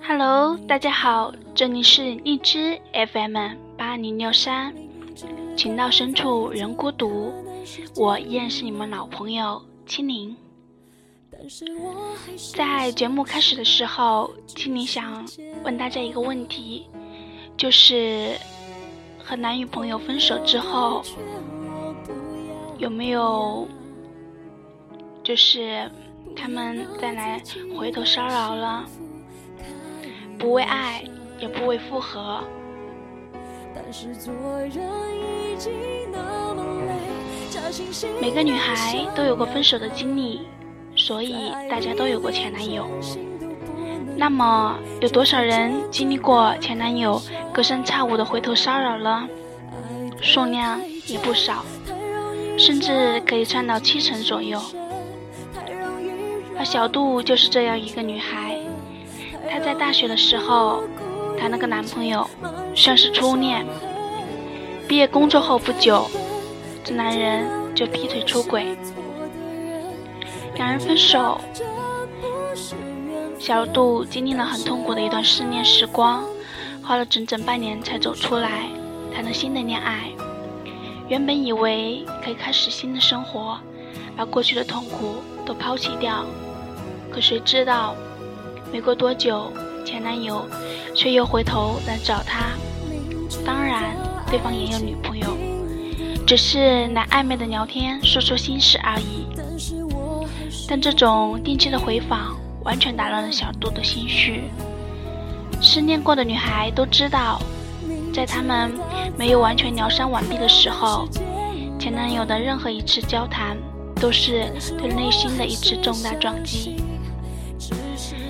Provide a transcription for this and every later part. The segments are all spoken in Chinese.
Hello，大家好，这里是荔枝 FM 八零六三，情到深处人孤独，我依然是你们老朋友青柠。在节目开始的时候，青柠想问大家一个问题，就是和男女朋友分手之后，有没有就是他们再来回头骚扰了，不为爱，也不为复合。但是做人已经那么累，假惺惺每个女孩都有过分手的经历，所以大家都有过前男友。那么，有多少人经历过前男友隔三差五的回头骚扰了？数量也不少，甚至可以占到七成左右。而小杜就是这样一个女孩。她在大学的时候谈了个男朋友，算是初恋。毕业工作后不久，这男人就劈腿出轨，两人分手。小杜经历了很痛苦的一段失恋时光，花了整整半年才走出来，谈了新的恋爱。原本以为可以开始新的生活，把过去的痛苦都抛弃掉，可谁知道，没过多久，前男友却又回头来找她。当然，对方也有女朋友，只是来暧昧的聊天，说说心事而已。但这种定期的回访，完全打乱了小杜的心绪。失恋过的女孩都知道，在他们没有完全疗伤完毕的时候，前男友的任何一次交谈，都是对内心的一次重大撞击。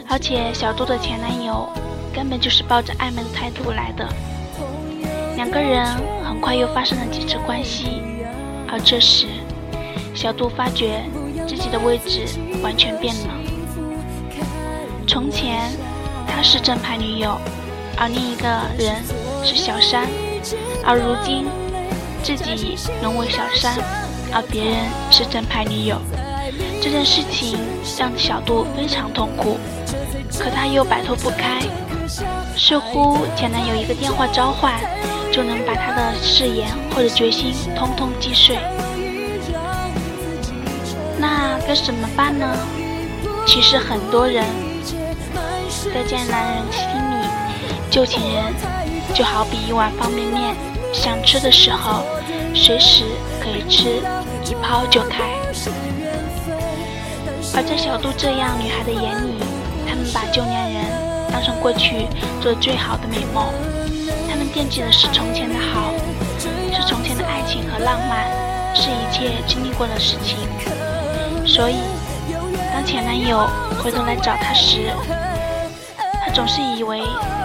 而且小杜的前男友根本就是抱着暧昧的态度来的，两个人很快又发生了几次关系，而这时，小杜发觉自己的位置完全变了。从前，她是正牌女友，而另一个人是小三，而如今，自己沦为小三，而别人是正牌女友。这件事情让小杜非常痛苦，可她又摆脱不开。似乎前男友一个电话召唤，就能把她的誓言或者决心通通击碎。那该怎么办呢？其实很多人在见男人心里，旧情人就好比一碗方便面，想吃的时候随时可以吃，一抛就开。而在小杜这样女孩的眼里，把旧恋人当成过去做的最好的美梦，他们惦记的是从前的好，是从前的爱情和浪漫，是一切经历过的事情。所以，当前男友回头来找她时，她总是以为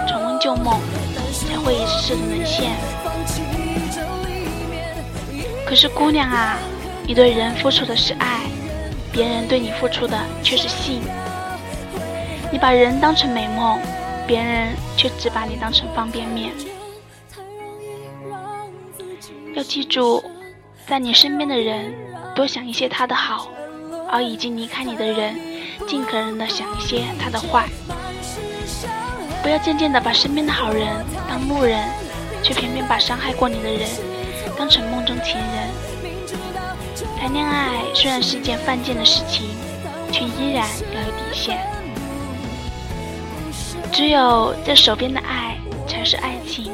重温旧梦才会一次次的沦陷。可是姑娘啊，你对人付出的是爱，别人对你付出的却是性。你把人当成美梦，别人却只把你当成方便面。要记住，在你身边的人多想一些他的好，而已经离开你的人，尽可能的想一些他的坏。不要渐渐的把身边的好人当路人，却偏偏把伤害过你的人当成梦中情人。谈恋爱虽然是件犯贱的事情，却依然要有底线。只有在手边的爱才是爱情，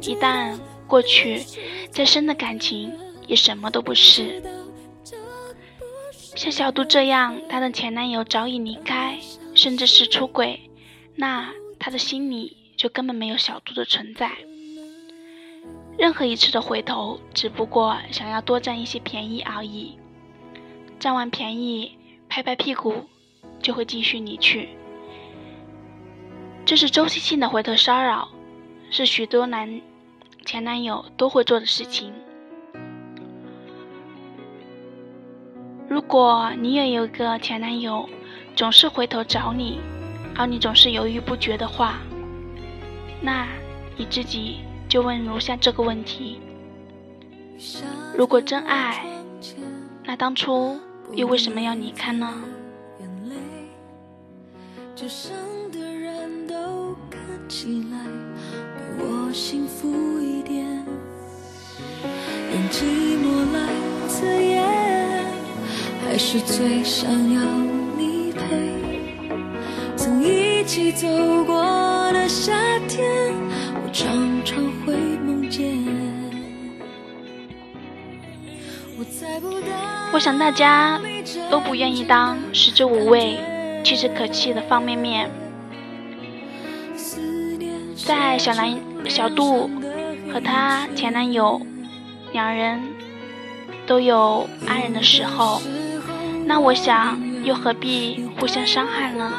一旦过去，再深的感情也什么都不是。像小杜这样，她的前男友早已离开，甚至是出轨，那她的心里就根本没有小杜的存在。任何一次的回头，只不过想要多占一些便宜而已。占完便宜，拍拍屁股，就会继续离去。这是周期性的回头骚扰，是许多男前男友都会做的事情。如果你也有一个前男友，总是回头找你，而你总是犹豫不决的话，那你自己就问如下这个问题：如果真爱，那当初又为什么要离开呢？起来，比我幸福一点用寂寞来刺眼，还是最想要你陪。曾一起走过的夏天，我常常会梦见。我猜不到，我想大家都不愿意当食之无味、弃之可弃的方便面。在小男小杜和她前男友。两人都有爱人的时候，那我想又何必互相伤害呢？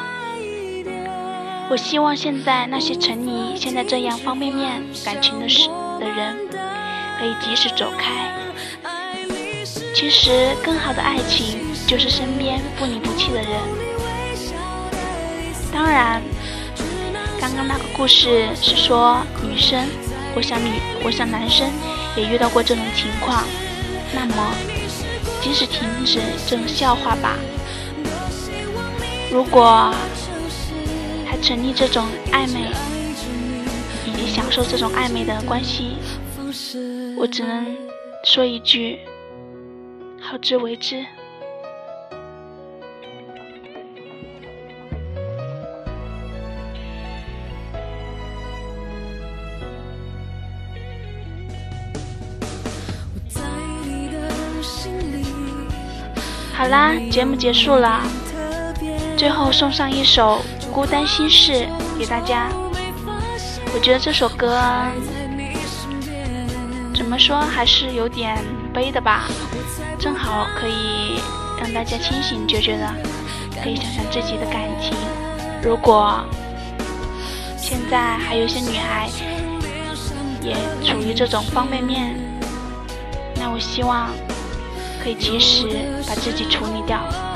我希望现在那些沉溺现在这样方便面感情的事的人，可以及时走开。其实更好的爱情就是身边不离不弃的人。当然，刚刚那个故事是说女生，我想女，我想男生。也遇到过这种情况，那么即使停止这种笑话吧。如果还成立这种暧昧，以及享受这种暧昧的关系，我只能说一句：好自为之。好啦，节目结束了，最后送上一首《孤单心事》给大家。我觉得这首歌怎么说还是有点悲的吧，正好可以让大家清醒，就觉得可以想想自己的感情。如果现在还有一些女孩也处于这种方便面，那我希望。可以及时把自己处理掉。